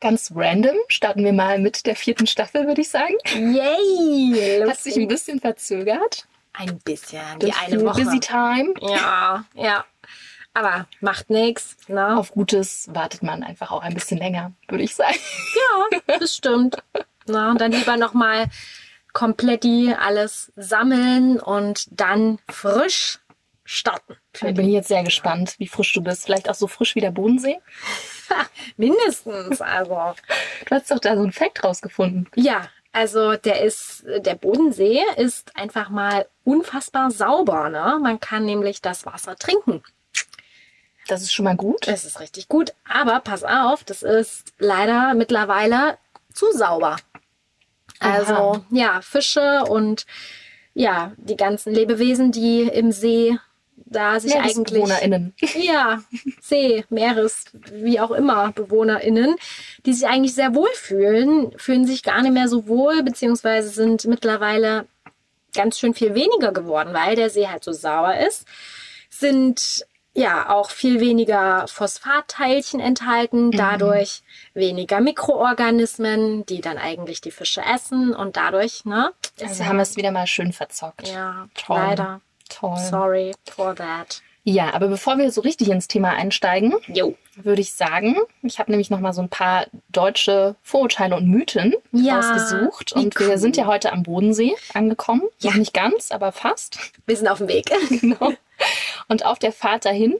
ganz random starten wir mal mit der vierten Staffel, würde ich sagen. Yay! Hat sich ein bisschen verzögert. Ein bisschen, die Durch eine Woche. Busy Time. Ja, ja. Aber macht nichts. Ne? Auf Gutes wartet man einfach auch ein bisschen länger, würde ich sagen. Ja, das stimmt. Na, und dann lieber nochmal komplett die alles sammeln und dann frisch starten. Da bin ich jetzt sehr gespannt, wie frisch du bist. Vielleicht auch so frisch wie der Bodensee. Mindestens, also. Du hast doch da so einen Fact rausgefunden. Ja, also der ist, der Bodensee ist einfach mal unfassbar sauber, ne? Man kann nämlich das Wasser trinken. Das ist schon mal gut. Das ist richtig gut. Aber pass auf, das ist leider mittlerweile zu sauber. Also, Aha. ja, Fische und ja, die ganzen Lebewesen, die im See da sich eigentlich. MeeresbewohnerInnen. Ja, See, Meeres, wie auch immer, BewohnerInnen, die sich eigentlich sehr wohl fühlen, fühlen sich gar nicht mehr so wohl, beziehungsweise sind mittlerweile ganz schön viel weniger geworden, weil der See halt so sauer ist. Sind ja auch viel weniger Phosphatteilchen enthalten, dadurch weniger Mikroorganismen, die dann eigentlich die Fische essen und dadurch, ne? Also haben wir es wieder mal schön verzockt. ja, Toll. leider. Toll. Sorry for that. Ja, aber bevor wir so richtig ins Thema einsteigen, Jo. würde ich sagen, ich habe nämlich noch mal so ein paar deutsche Vorurteile und Mythen Ja, rausgesucht. Und wir cool. sind ja heute am Bodensee angekommen. Ja. Noch nicht ganz, aber fast. Wir sind auf dem Weg. Genau. Und auf der Fahrt dahin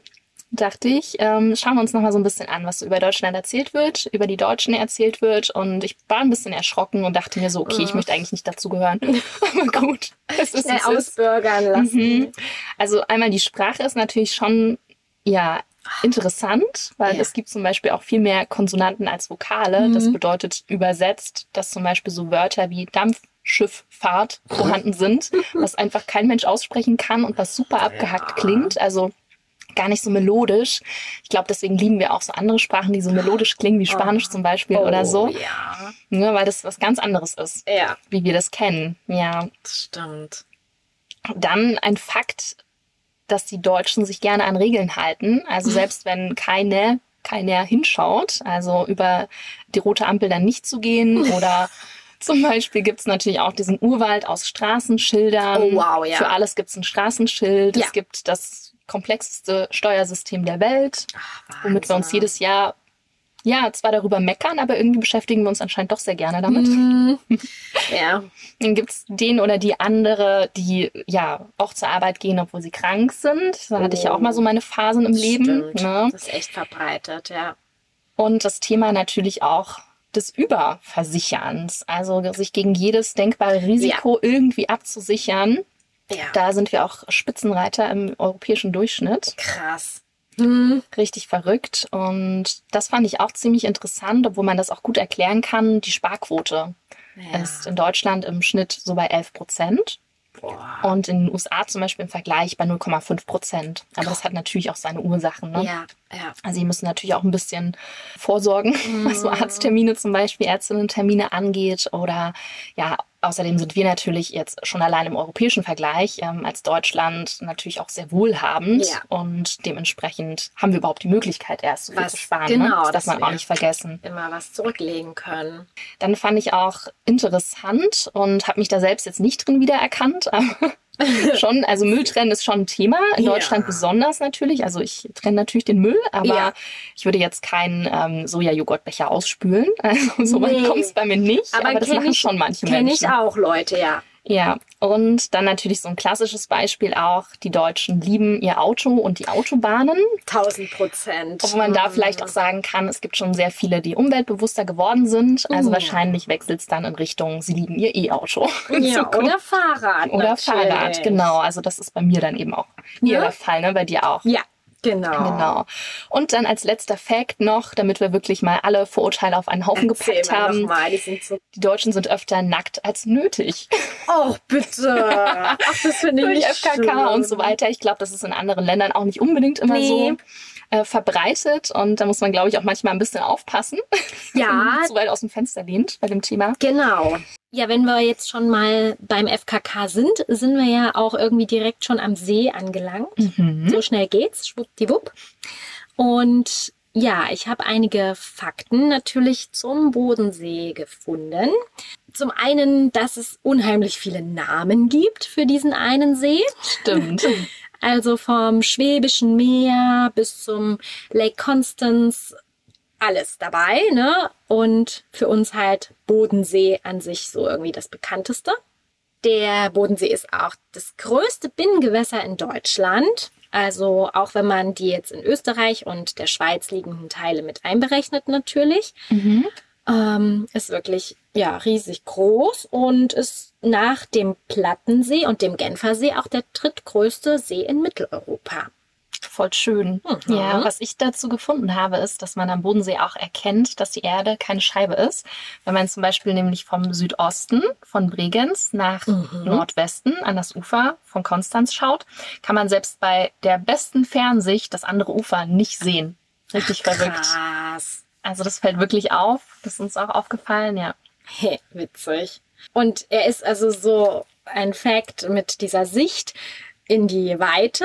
dachte ich, ähm, schauen wir uns noch mal so ein bisschen an, was so über Deutschland erzählt wird, über die Deutschen erzählt wird. Und ich war ein bisschen erschrocken und dachte mir so, okay, ich möchte eigentlich nicht dazugehören. aber gut, es ist, Schnell es ist. ausbürgern lassen. Mhm. Also einmal die Sprache ist natürlich schon ja interessant, weil Ja. es gibt zum Beispiel auch viel mehr Konsonanten als Vokale. Das Mhm. bedeutet übersetzt, dass zum Beispiel so Wörter wie Dampfschifffahrt vorhanden sind, was einfach kein Mensch aussprechen kann und was super abgehackt klingt. Also gar nicht so melodisch. Ich glaube, deswegen lieben wir auch so andere Sprachen, die so melodisch klingen, wie Spanisch zum Beispiel oder so, Oh, Ja. ne, weil das was ganz anderes ist, Ja, wie wir das kennen. Ja, das stimmt. dann ein Fakt, dass die Deutschen sich gerne an Regeln halten. Also selbst wenn keine, keiner hinschaut, also über die rote Ampel dann nicht zu gehen oder zum Beispiel gibt's natürlich auch diesen Urwald aus Straßenschildern. Oh, wow, ja. Für alles gibt's ein Straßenschild. Ja. Es gibt das komplexeste Steuersystem der Welt, womit wir uns jedes Jahr ja zwar darüber meckern, aber irgendwie beschäftigen wir uns anscheinend doch sehr gerne damit. Mhm. Ja, Dann gibt's den oder die andere, die ja auch zur Arbeit gehen, obwohl sie krank sind. Da hatte ich ja auch mal so meine Phasen im Leben. stimmt. Ne? Das ist echt verbreitet, ja. Und das Thema natürlich auch des Überversicherns. Also sich gegen jedes denkbare Risiko irgendwie abzusichern. Ja. Da sind wir auch Spitzenreiter im europäischen Durchschnitt. Krass. Hm. Richtig verrückt. Und das fand ich auch ziemlich interessant, obwohl man das auch gut erklären kann. Die Sparquote Ja. ist in Deutschland im Schnitt so bei 11 Prozent. Boah. Und in den USA zum Beispiel im Vergleich bei 0,5 Prozent. Aber das hat natürlich auch seine Ursachen. Ne? Ja, ja. Also sie müssen natürlich auch ein bisschen vorsorgen, was so Arzttermine zum Beispiel, Ärztinnen-Termine angeht. Oder ja, außerdem sind wir natürlich jetzt schon allein im europäischen Vergleich ähm, als Deutschland natürlich auch sehr wohlhabend. Ja. Und dementsprechend haben wir überhaupt die Möglichkeit, erst so viel Was- zu sparen. genau, ne? Das darf man auch nicht vergessen. Immer was zurücklegen können. Dann fand ich auch interessant und habe mich da selbst jetzt nicht drin wiedererkannt, aber schon, also Müll trennen ist schon ein Thema, in Ja. Deutschland besonders natürlich. Also ich trenne natürlich den Müll, aber Ja. ich würde jetzt keinen ähm, Soja-Joghurtbecher ausspülen. Also so Nee. kommt es bei mir nicht, aber, das kenn machen ich, schon manche Kenne Menschen. ich auch Leute, ja. Ja, und dann natürlich so ein klassisches Beispiel auch, die Deutschen lieben ihr Auto und die Autobahnen. 1000 Prozent. Obwohl man da vielleicht auch sagen kann, es gibt schon sehr viele, die umweltbewusster geworden sind. Also Uh. wahrscheinlich wechselt es dann in Richtung, sie lieben ihr E-Auto. Ja, oder Fahrrad. Oder natürlich. Fahrrad, genau. Also das ist bei mir dann eben auch Ja. der Fall, ne? Bei dir auch. Ja, genau. Genau. Und dann als letzter Fact noch, damit wir wirklich mal alle Vorurteile auf einen Haufen Erzähl gepackt haben. mal, die so. Die Deutschen sind öfter nackt als nötig. Oh, bitte. Ach, das finde ich Durch nicht FKK schön. und so weiter. Ich glaube, das ist in anderen Ländern auch nicht unbedingt immer Nee. so äh, verbreitet. Und da muss man, glaube ich, auch manchmal ein bisschen aufpassen, Ja, zu weit aus dem Fenster lehnt bei dem Thema. Genau. Ja, wenn wir jetzt schon mal beim FKK sind, sind wir ja auch irgendwie direkt schon am See angelangt. Mhm. So schnell geht's, schwuppdiwupp. Und Ja, ich habe einige Fakten natürlich zum Bodensee gefunden. Zum einen, dass es unheimlich viele Namen gibt für diesen einen See. Stimmt. Also vom Schwäbischen Meer bis zum Lake Constance alles dabei, ne? Und für uns halt Bodensee an sich so irgendwie das bekannteste. Der Bodensee ist auch das größte Binnengewässer in Deutschland. Also auch wenn man die jetzt in Österreich und der Schweiz liegenden Teile mit einberechnet natürlich. Ähm, ist wirklich ja riesig groß und ist nach dem Plattensee und dem Genfersee auch der drittgrößte See in Mitteleuropa. Voll schön. Mhm. Ja, was ich dazu gefunden habe, ist, dass man am Bodensee auch erkennt, dass die Erde keine Scheibe ist. Wenn man zum Beispiel nämlich vom Südosten von Bregenz nach Nordwesten an das Ufer von Konstanz schaut, kann man selbst bei der besten Fernsicht das andere Ufer nicht sehen. Richtig verrückt. Krass. Also das fällt wirklich auf. Das ist uns auch aufgefallen, ja. Hey, witzig. Und er ist also so ein Fact mit dieser Sicht in die Weite.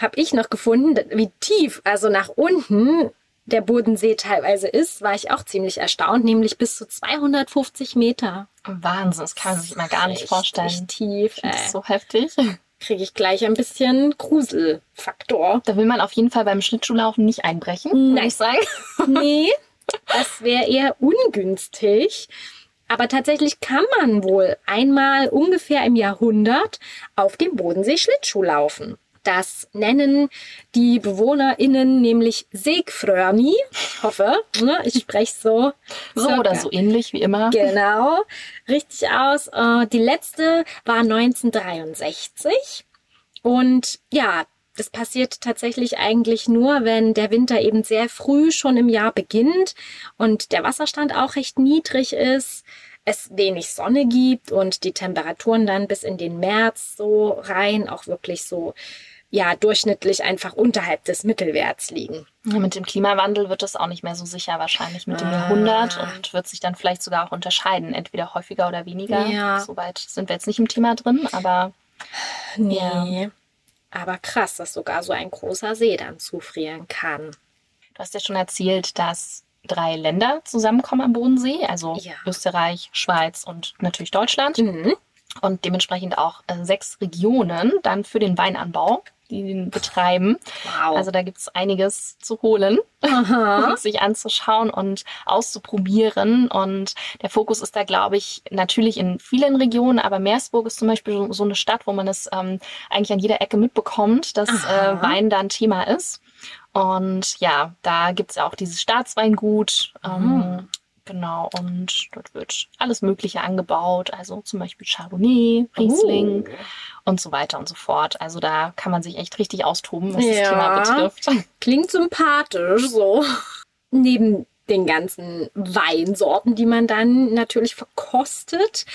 Habe ich noch gefunden, wie tief, also nach unten der Bodensee teilweise ist, war ich auch ziemlich erstaunt, nämlich bis zu 250 Meter. Wahnsinn, das kann man sich mal gar nicht Richtig vorstellen. tief. Das Äh, ist so heftig. Kriege ich gleich ein bisschen Gruselfaktor. Da will man auf jeden Fall beim Schlittschuhlaufen nicht einbrechen, würde Nein. ich sagen. Nee, das wäre eher ungünstig. Aber tatsächlich kann man wohl einmal ungefähr im Jahrhundert auf dem Bodensee Schlittschuh laufen. Das nennen die BewohnerInnen nämlich Segfröni. Ich hoffe, ne, ich spreche so. So circa. oder so ähnlich wie immer. Genau, richtig aus. Äh, Die letzte war 1963. Und ja, das passiert tatsächlich eigentlich nur, wenn der Winter eben sehr früh schon im Jahr beginnt und der Wasserstand auch recht niedrig ist, es wenig Sonne gibt und die Temperaturen dann bis in den März so rein auch wirklich so ja durchschnittlich einfach unterhalb des Mittelwerts liegen. Ja, mit dem Klimawandel wird es auch nicht mehr so sicher wahrscheinlich mit dem Ah. Jahrhundert und wird sich dann vielleicht sogar auch unterscheiden, entweder häufiger oder weniger. Ja. Soweit sind wir jetzt nicht im Thema drin, aber Nee. Aber krass, dass sogar so ein großer See dann zufrieren kann. du hast ja schon erzählt, dass drei Länder zusammenkommen am Bodensee, also Ja. Österreich, Schweiz und natürlich Deutschland Mhm. und dementsprechend auch äh, sechs Regionen dann für den Weinanbau, die den betreiben. Wow. Also da gibt es einiges zu holen. Und sich anzuschauen und auszuprobieren. Und der Fokus ist da, glaube ich, natürlich in vielen Regionen, aber Meersburg ist zum Beispiel so- so eine Stadt, wo man es ähm, eigentlich an jeder Ecke mitbekommt, dass äh, Wein da ein Thema ist. Und ja, da gibt's ja auch dieses Staatsweingut. Ähm, Mhm. Genau, und dort wird alles Mögliche angebaut, also zum Beispiel Chardonnay, Riesling Oh. und so weiter und so fort. Also da kann man sich echt richtig austoben, was Ja. das Thema betrifft. Klingt sympathisch so. Neben den ganzen Weinsorten, die man dann natürlich verkostet,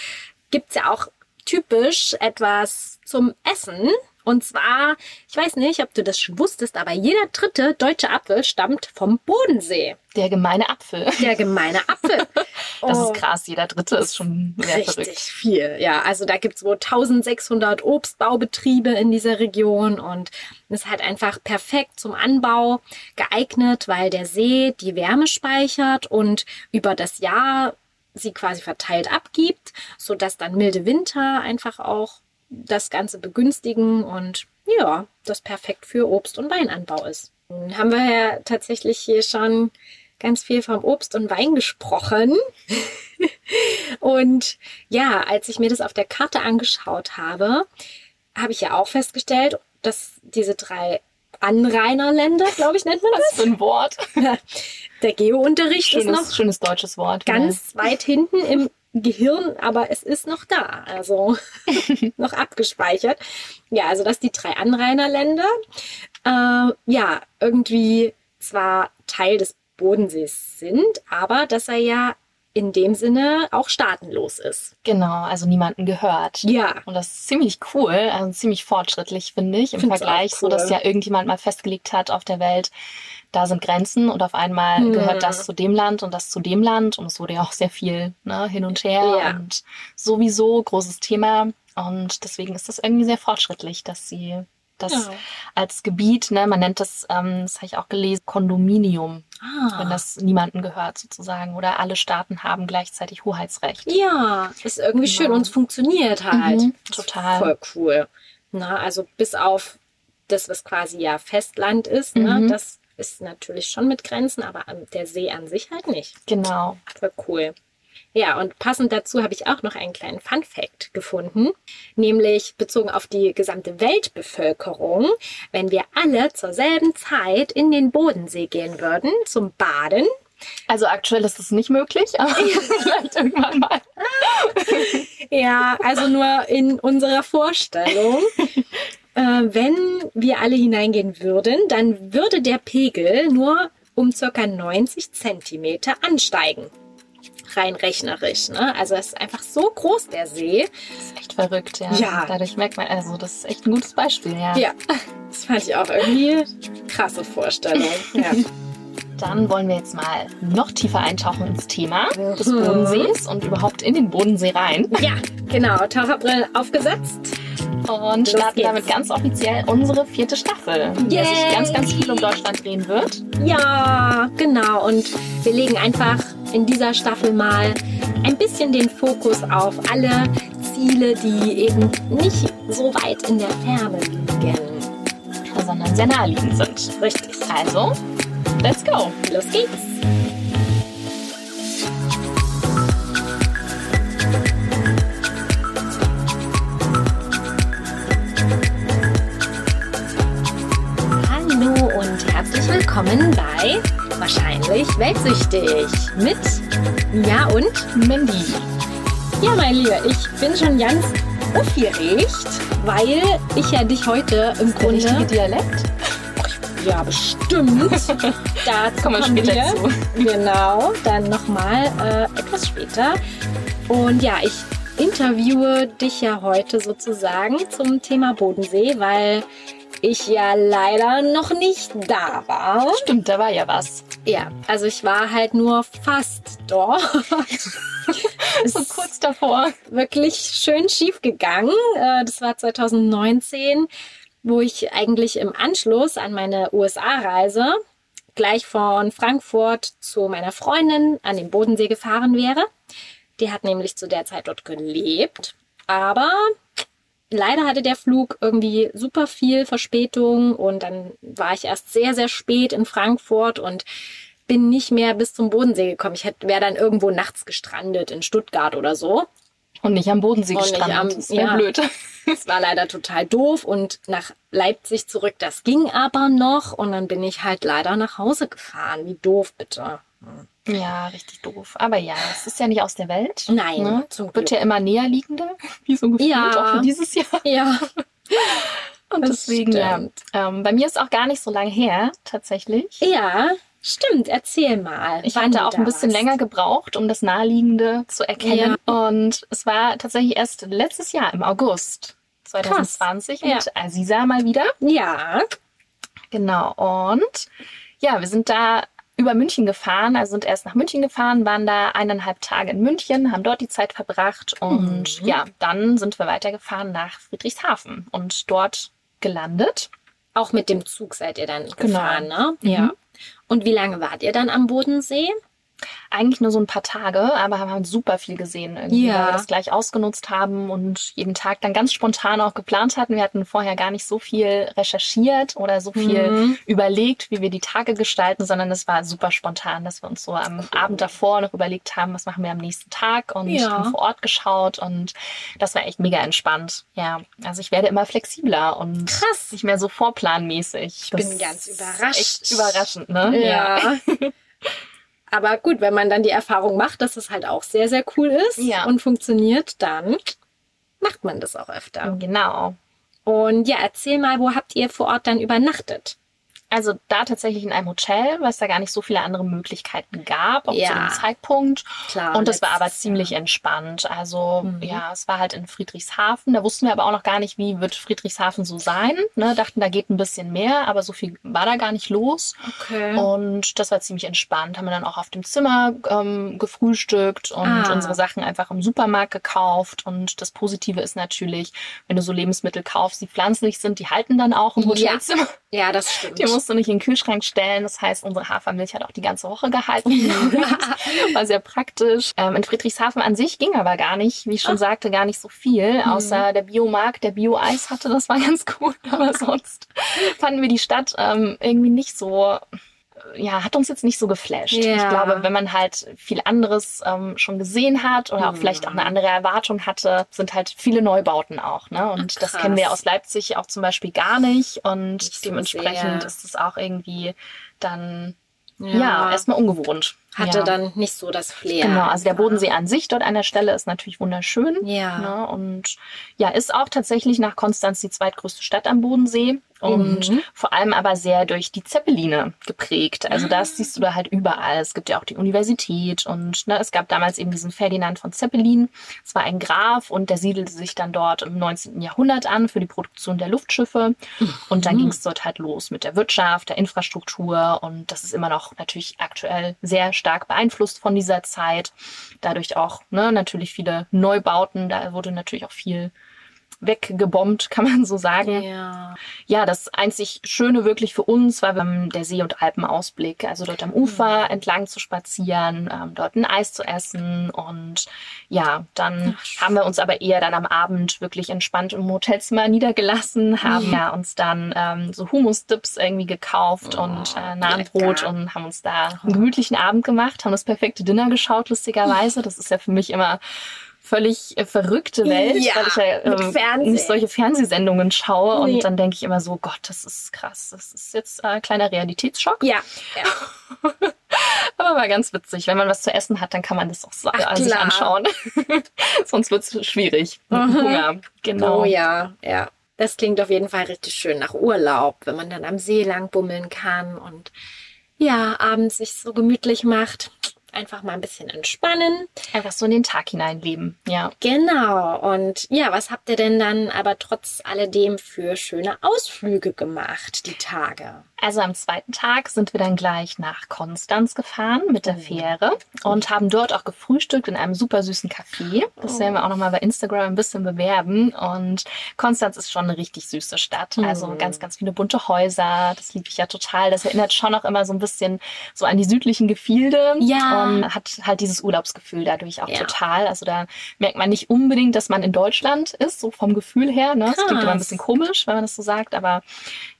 gibt's ja auch typisch etwas zum Essen. Und zwar, ich weiß nicht, ob du das schon wusstest, aber jeder dritte deutsche Apfel stammt vom Bodensee. Der gemeine Apfel. Der gemeine Apfel. Das Oh. ist krass, jeder dritte ist schon sehr Richtig verrückt. viel, ja. Also da gibt's wohl 1600 Obstbaubetriebe in dieser Region und ist halt einfach perfekt zum Anbau geeignet, weil der See die Wärme speichert und über das Jahr sie quasi verteilt abgibt, so dass dann milde Winter einfach auch das Ganze begünstigen und ja, das perfekt für Obst- und Weinanbau ist. Nun haben wir ja tatsächlich hier schon ganz viel vom Obst und Wein gesprochen. Und ja, als ich mir das auf der Karte angeschaut habe, habe ich ja auch festgestellt, dass diese drei Anrainerländer, glaube ich, nennt man Was für ein Wort. das. Der Geo-Unterricht ist noch Schönes, schönes deutsches Wort. ganz weit hinten im Gehirn, aber es ist noch da, also noch abgespeichert. Ja, also dass die drei Anrainerländer äh, ja irgendwie zwar Teil des Bodensees sind, aber dass er ja in dem Sinne auch staatenlos ist. Genau, also niemanden gehört. Ja. Und das ist ziemlich cool, also ziemlich fortschrittlich, finde ich, im Find's Vergleich, auch so dass cool. ja irgendjemand mal festgelegt hat auf der Welt, da sind Grenzen und auf einmal Hm. gehört das zu dem Land und das zu dem Land und es wurde ja auch sehr viel ne, hin und her Ja. und sowieso großes Thema und deswegen ist das irgendwie sehr fortschrittlich, dass sie Das Ja. als Gebiet, ne, man nennt das, ähm, das habe ich auch gelesen, Kondominium, Ah. wenn das niemandem gehört sozusagen. Oder alle Staaten haben gleichzeitig Hoheitsrecht. Ja, ist irgendwie schön Genau. und es funktioniert halt. Mhm, total. Voll cool. Na, also bis auf das, was quasi ja Festland ist, ne, Mhm. das ist natürlich schon mit Grenzen, aber an- der See an sich halt nicht. Genau. Voll cool. Ja, und passend dazu habe ich auch noch einen kleinen Fun Fact gefunden, nämlich bezogen auf die gesamte Weltbevölkerung. Wenn wir alle zur selben Zeit in den Bodensee gehen würden zum Baden, Also aktuell ist es nicht möglich, aber vielleicht irgendwann mal. Ja, also nur in unserer Vorstellung. äh, wenn wir alle hineingehen würden, dann würde der Pegel nur um circa 90 Zentimeter ansteigen. Rein rechnerisch. Ne? Also es ist einfach so groß, der See. Das ist echt verrückt, ja. Ja. Dadurch merkt man, also das ist echt ein gutes Beispiel, ja. Ja, das fand ich auch irgendwie krasse Vorstellung. Ja. Dann wollen wir jetzt mal noch tiefer eintauchen ins Thema des Mhm. Bodensees und überhaupt in den Bodensee rein. ja, genau. Taucherbrillen aufgesetzt. Und starten damit ganz offiziell unsere vierte Staffel, in der sich Yay. ganz, ganz viel um Deutschland drehen wird. Ja, genau. Und wir legen einfach in dieser Staffel mal ein bisschen den Fokus auf alle Ziele, die eben nicht so weit in der Ferne liegen. sondern sehr naheliegend sind. Richtig. Also, let's go! Los geht's. Willkommen bei Wahrscheinlich Weltsüchtig mit Mia und Mandy. ja, mein Lieber, ich bin schon ganz aufgeregt, weil ich ja dich heute im Der richtige Grunde Dialekt? ja bestimmt dazu Kommen wir später wir. zu. Genau, dann nochmal äh, etwas später. Und ja, ich interviewe dich ja heute sozusagen zum Thema Bodensee, weil ich ja leider noch nicht da war. Stimmt, da war ja was. Ja, also ich war halt nur fast dort. So kurz davor. wirklich schön schief gegangen. Äh, Das war 2019, wo ich eigentlich im Anschluss an meine USA-Reise gleich von Frankfurt zu meiner Freundin an den Bodensee gefahren wäre. Die hat nämlich zu der Zeit dort gelebt. Aber leider hatte der Flug irgendwie super viel Verspätung und dann war ich erst sehr, sehr spät in Frankfurt und bin nicht mehr bis zum Bodensee gekommen. Ich wäre dann irgendwo nachts gestrandet in Stuttgart oder so. Und nicht am Bodensee Und gestrandet. am- das wäre ja. blöd. Es war leider total doof und nach Leipzig zurück, das ging aber noch und dann bin ich halt leider nach Hause gefahren. Wie doof bitte. Ja, richtig doof. Aber ja, es ist ja nicht aus der Welt. Nein, Ne? zum Wird ja immer näher liegender, wie so gefühlt, Ja. auch für dieses Jahr. Ja, Und deswegen, ja. Ähm, bei mir ist auch gar nicht so lange her, tatsächlich. ja, stimmt. Erzähl mal. Ich hatte auch ein bisschen warst. länger gebraucht, um das Naheliegende zu erkennen. Und es war tatsächlich erst letztes Jahr im August 2020 Ja. mit Aziza mal wieder. Ja, Genau. Und ja, wir sind da über München gefahren, also sind erst nach München gefahren, waren da eineinhalb Tage in München, haben dort die Zeit verbracht und Mhm. ja, dann sind wir weitergefahren nach Friedrichshafen und dort gelandet. auch mit dem Zug seid ihr dann Genau. gefahren, ne? Mhm. Ja. Und wie lange wart ihr dann am Bodensee? Eigentlich nur so ein paar Tage, aber haben halt super viel gesehen irgendwie, Ja. weil wir das gleich ausgenutzt haben und jeden Tag dann ganz spontan auch geplant hatten. Wir hatten vorher gar nicht so viel recherchiert oder so viel Mhm. überlegt, wie wir die Tage gestalten, sondern es war super spontan, dass wir uns so am Abend davor noch überlegt haben, was machen wir am nächsten Tag und Ja. haben vor Ort geschaut und das war echt mega entspannt. Ja, also ich werde immer flexibler und Krass. nicht mehr so vorplanmäßig. Ich bin ganz überrascht. Echt überraschend, ne? Ja. Aber gut, wenn man dann die Erfahrung macht, dass es halt auch sehr, sehr cool ist Ja. und funktioniert, dann macht man das auch öfter. Genau. Und ja, erzähl mal, wo habt ihr vor Ort dann übernachtet? Also da tatsächlich in einem Hotel, weil es da gar nicht so viele andere Möglichkeiten gab, auch Ja. zu dem Zeitpunkt. Klar, Und das war aber ziemlich entspannt. Also Mhm. ja, es war halt in Friedrichshafen. Da wussten wir aber auch noch gar nicht, wie wird Friedrichshafen so sein. Ne? Dachten, da geht ein bisschen mehr, aber so viel war da gar nicht los. Okay. Und das war ziemlich entspannt. Haben wir dann auch auf dem Zimmer ähm, gefrühstückt und Ah. unsere Sachen einfach im Supermarkt gekauft. Und das Positive ist natürlich, wenn du so Lebensmittel kaufst, die pflanzlich sind, die halten dann auch im Ja. Hotelzimmer. Ja, das stimmt. Die musst du nicht in den Kühlschrank stellen. Das heißt, unsere Hafermilch hat auch die ganze Woche gehalten. War sehr praktisch. Ähm, in Friedrichshafen an sich ging aber gar nicht, wie ich schon sagte, gar nicht so viel. Außer der Biomarkt, der Bio-Eis hatte, das war ganz gut. Aber sonst fanden wir die Stadt ähm, irgendwie nicht so ja, hat uns jetzt nicht so geflasht. Ja. Ich glaube, wenn man halt viel anderes ähm, schon gesehen hat oder auch Mhm. vielleicht auch eine andere Erwartung hatte, sind halt viele Neubauten auch. Ne? Und Ach, das kennen wir aus Leipzig auch zum Beispiel gar nicht. Und Nicht dementsprechend sehr. ist es auch irgendwie dann ja, erstmal ungewohnt. hatte ja. dann nicht so das Flair. Genau, also der Bodensee an sich dort an der Stelle ist natürlich wunderschön. Ja. Ne? Und ja, ist auch tatsächlich nach Konstanz die zweitgrößte Stadt am Bodensee. Und Mhm. vor allem aber sehr durch die Zeppeline geprägt. Also das siehst du da halt überall. Es gibt ja auch die Universität und ne, es gab damals eben diesen Ferdinand von Zeppelin. Es war ein Graf und der siedelte sich dann dort im 19. Jahrhundert an für die Produktion der Luftschiffe. Und dann ging es dort halt los mit der Wirtschaft, der Infrastruktur und das ist immer noch natürlich aktuell sehr stark beeinflusst von dieser Zeit. Dadurch auch ne, natürlich viele Neubauten. Da wurde natürlich auch viel weggebombt, kann man so sagen. Ja. Ja, das einzig Schöne wirklich für uns war ähm, der See- und Alpenausblick. Also dort am Ufer entlang zu spazieren, ähm, dort ein Eis zu essen und ja, dann Ach, haben wir uns aber eher dann am Abend wirklich entspannt im Hotelzimmer niedergelassen, haben ja uns dann ähm, so Hummus-Dips irgendwie gekauft Oh, und äh, Nahenbrot und haben uns da einen gemütlichen Abend gemacht, haben das perfekte Dinner geschaut, lustigerweise. Das ist ja für mich immer völlig äh, verrückte Welt, Ja, weil ich ja Fernsehen. nicht solche Fernsehsendungen schaue Nee. und dann denke ich immer so, Gott, das ist krass. Das ist jetzt äh, ein kleiner Realitätsschock. Ja. ja. Aber war ganz witzig. Wenn man was zu essen hat, dann kann man das auch so, Ach, äh, sich anschauen. Sonst wird es schwierig. Mhm. Hunger. Genau. Oh ja, ja. Das klingt auf jeden Fall richtig schön nach Urlaub, wenn man dann am See lang bummeln kann und ja, abends sich so gemütlich macht. Einfach mal ein bisschen entspannen. Einfach so in den Tag hineinleben. Ja. Genau. Und ja, was habt ihr denn dann aber trotz alledem für schöne Ausflüge gemacht, die Tage? Also am zweiten Tag sind wir dann gleich nach Konstanz gefahren mit der Fähre und haben dort auch gefrühstückt in einem super süßen Café. Das werden wir auch nochmal bei Instagram ein bisschen bewerben. Und Konstanz ist schon eine richtig süße Stadt. Also Mhm. ganz, ganz viele bunte Häuser. Das liebe ich ja total. Das erinnert schon auch immer so ein bisschen so an die südlichen Gefilde. Ja. Und hat halt dieses Urlaubsgefühl dadurch auch Ja. total. Also da merkt man nicht unbedingt, dass man in Deutschland ist, so vom Gefühl her. Ne? Das klingt immer ein Krass. bisschen komisch, wenn man das so sagt, aber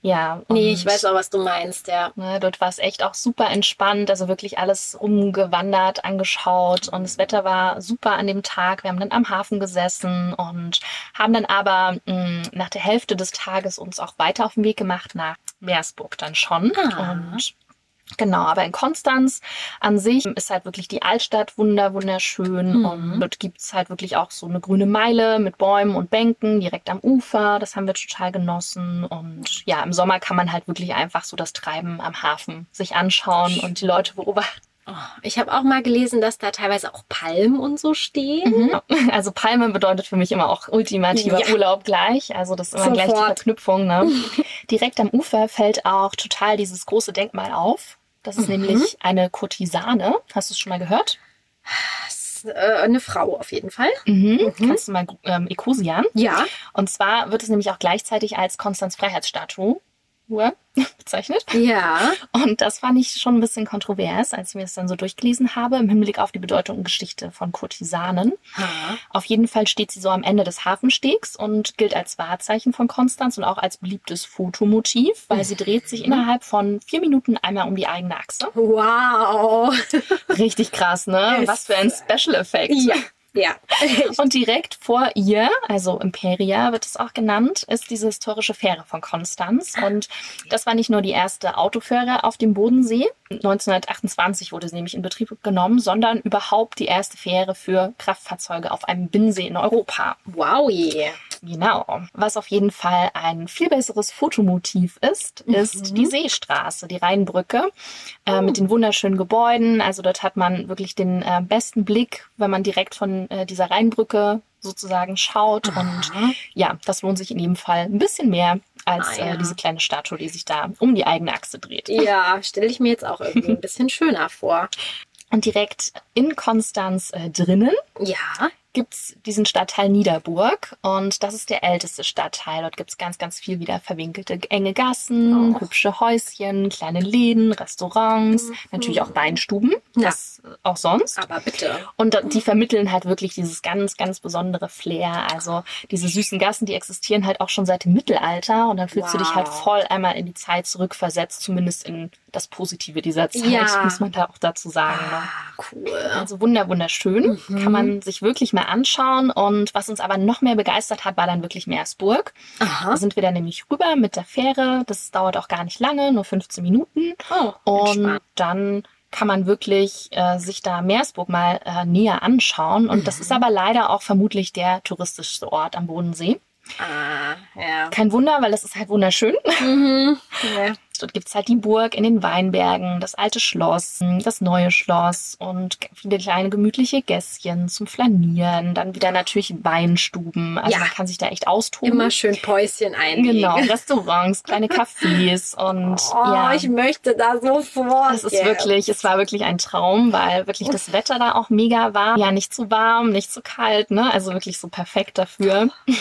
ja. Nee, ich weiß auch, was du meinst, ja. Ne, dort war es echt auch super entspannt, also wirklich alles rumgewandert, angeschaut und das Wetter war super an dem Tag. Wir haben dann am Hafen gesessen und haben dann aber mh, nach der Hälfte des Tages uns auch weiter auf den Weg gemacht nach Meersburg dann schon. Ah. Und Genau, aber in Konstanz an sich ist halt wirklich die Altstadt wunder, wunderschön. Mhm. Und dort gibt's halt wirklich auch so eine grüne Meile mit Bäumen und Bänken direkt am Ufer. Das haben wir total genossen. Und ja, im Sommer kann man halt wirklich einfach so das Treiben am Hafen sich anschauen und die Leute beobachten. Oh, ich habe auch mal gelesen, dass da teilweise auch Palmen und so stehen. Also Palme bedeutet für mich immer auch ultimativer Ja. Urlaub gleich. Also das ist immer gleich die Sofort. Verknüpfung. Ne? Direkt am Ufer fällt auch total dieses große Denkmal auf. Das ist Mhm. nämlich eine Kurtisane. Hast du es schon mal gehört? Das ist, äh, eine Frau auf jeden Fall. Mhm. Kannst du mal ähm, Ecosian. Ja. Und zwar wird es nämlich auch gleichzeitig als Konstanz Freiheitsstatue bezeichnet. Ja. Und das fand ich schon ein bisschen kontrovers, als ich mir das dann so durchgelesen habe, im Hinblick auf die Bedeutung und Geschichte von Kurtisanen. Ha. Auf jeden Fall steht sie so am Ende des Hafenstegs und gilt als Wahrzeichen von Konstanz und auch als beliebtes Fotomotiv, weil sie dreht sich innerhalb von vier Minuten einmal um die eigene Achse. Wow. Richtig krass, ne? Ist- Was für ein Special Effekt. Ja. Ja. Und direkt vor ihr, also Imperia wird es auch genannt, ist diese historische Fähre von Konstanz. Und das war nicht nur die erste Autofähre auf dem Bodensee. 1928 wurde sie nämlich in Betrieb genommen, sondern überhaupt die erste Fähre für Kraftfahrzeuge auf einem Binnensee in Europa. Wow. je. Genau. Was auf jeden Fall ein viel besseres Fotomotiv ist, ist Mhm. die Seestraße, die Rheinbrücke äh, mit den wunderschönen Gebäuden. Also dort hat man wirklich den äh, besten Blick, wenn man direkt von äh, dieser Rheinbrücke sozusagen schaut. Und ja, das lohnt sich in jedem Fall ein bisschen mehr als Ah, ja. äh, diese kleine Statue, die sich da um die eigene Achse dreht. Ja, stelle ich mir jetzt auch irgendwie ein bisschen schöner vor. Und direkt in Konstanz äh, drinnen Ja. Gibt's diesen Stadtteil Niederburg und das ist der älteste Stadtteil. Dort gibt's ganz, ganz viel wieder verwinkelte enge Gassen, Oh. hübsche Häuschen, kleine Läden, Restaurants, natürlich auch Weinstuben, Mhm. Ja. das auch sonst. Aber bitte. Und die vermitteln halt wirklich dieses ganz, ganz besondere Flair. Also diese süßen Gassen, die existieren halt auch schon seit dem Mittelalter und dann fühlst du dich halt Wow. voll einmal in die Zeit zurückversetzt, zumindest in das Positive dieser Zeit, Ja. muss man da auch dazu sagen. ne? Ah, cool. Also wunder, wunderschön. Mhm. Kann man sich wirklich mal anschauen. Und was uns aber noch mehr begeistert hat, war dann wirklich Meersburg. Da Aha. sind wir dann nämlich rüber mit der Fähre. Das dauert auch gar nicht lange, nur 15 Minuten. Oh, Und dann kann man wirklich äh, sich da Meersburg mal äh, näher anschauen. Und das ist aber leider auch vermutlich der touristischste Ort am Bodensee. Ah, ja. Kein Wunder, weil es ist halt wunderschön. Mhm. Ja. Dort gibt's halt die Burg in den Weinbergen, das alte Schloss, das neue Schloss und viele kleine gemütliche Gässchen zum Flanieren. Dann wieder natürlich Weinstuben. Also Ja. man kann sich da echt austoben. Immer schön Päuschen einlegen. Genau, Restaurants, kleine Cafés und Oh, ja. ich möchte da sofort. Es ist wirklich, es war wirklich ein Traum, weil wirklich das Wetter da auch mega war. Ja, nicht zu warm, nicht zu kalt, ne? Also wirklich so perfekt dafür.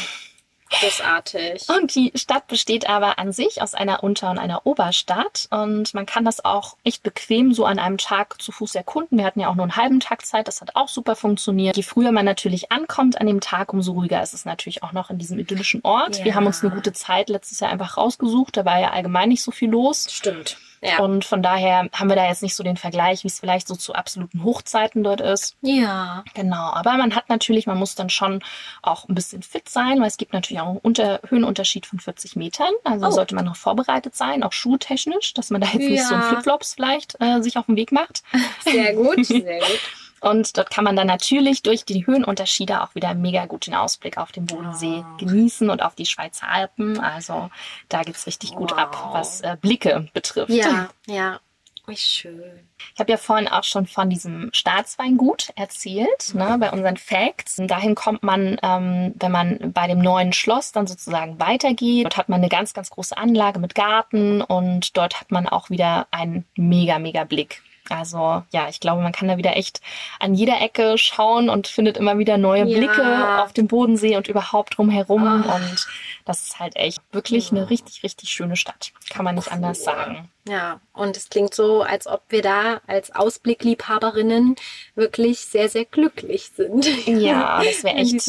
großartig. Und die Stadt besteht aber an sich aus einer Unter- und einer Oberstadt. Und man kann das auch echt bequem so an einem Tag zu Fuß erkunden. Wir hatten ja auch nur einen halben Tag Zeit. Das hat auch super funktioniert. Je früher man natürlich ankommt an dem Tag, umso ruhiger ist es natürlich auch noch in diesem idyllischen Ort. Ja. Wir haben uns eine gute Zeit letztes Jahr einfach rausgesucht. Da war ja allgemein nicht so viel los. Stimmt. Ja. Und von daher haben wir da jetzt nicht so den Vergleich, wie es vielleicht so zu absoluten Hochzeiten dort ist. ja. Genau, aber man hat natürlich, man muss dann schon auch ein bisschen fit sein, weil es gibt natürlich auch einen Unter Höhenunterschied von 40 Metern. Also Oh. sollte man noch vorbereitet sein, auch schuhtechnisch, dass man da jetzt nicht so in Ja. Flipflops vielleicht äh, sich auf den Weg macht. Sehr gut. Sehr gut. Und dort kann man dann natürlich durch die Höhenunterschiede auch wieder mega gut den Ausblick auf den Bodensee Oh. genießen und auf die Schweizer Alpen. Also da geht's richtig gut ab, Wow. was äh, Blicke betrifft. Ja, ja. Wie schön. Ich habe ja vorhin auch schon von diesem Staatsweingut erzählt, ne, bei unseren Facts. Dahin kommt man, ähm, wenn man bei dem neuen Schloss dann sozusagen weitergeht. Dort hat man eine ganz, ganz große Anlage mit Garten und dort hat man auch wieder einen mega, mega Blick. Also ja, ich glaube, man kann da wieder echt an jeder Ecke schauen und findet immer wieder neue Ja. Blicke auf den Bodensee und überhaupt drumherum. Ah. Und das ist halt echt wirklich eine richtig, richtig schöne Stadt. Kann man nicht anders Cool. sagen. Ja, und es klingt so, als ob wir da als Ausblickliebhaberinnen wirklich sehr, sehr glücklich sind. Ja, das wäre echt.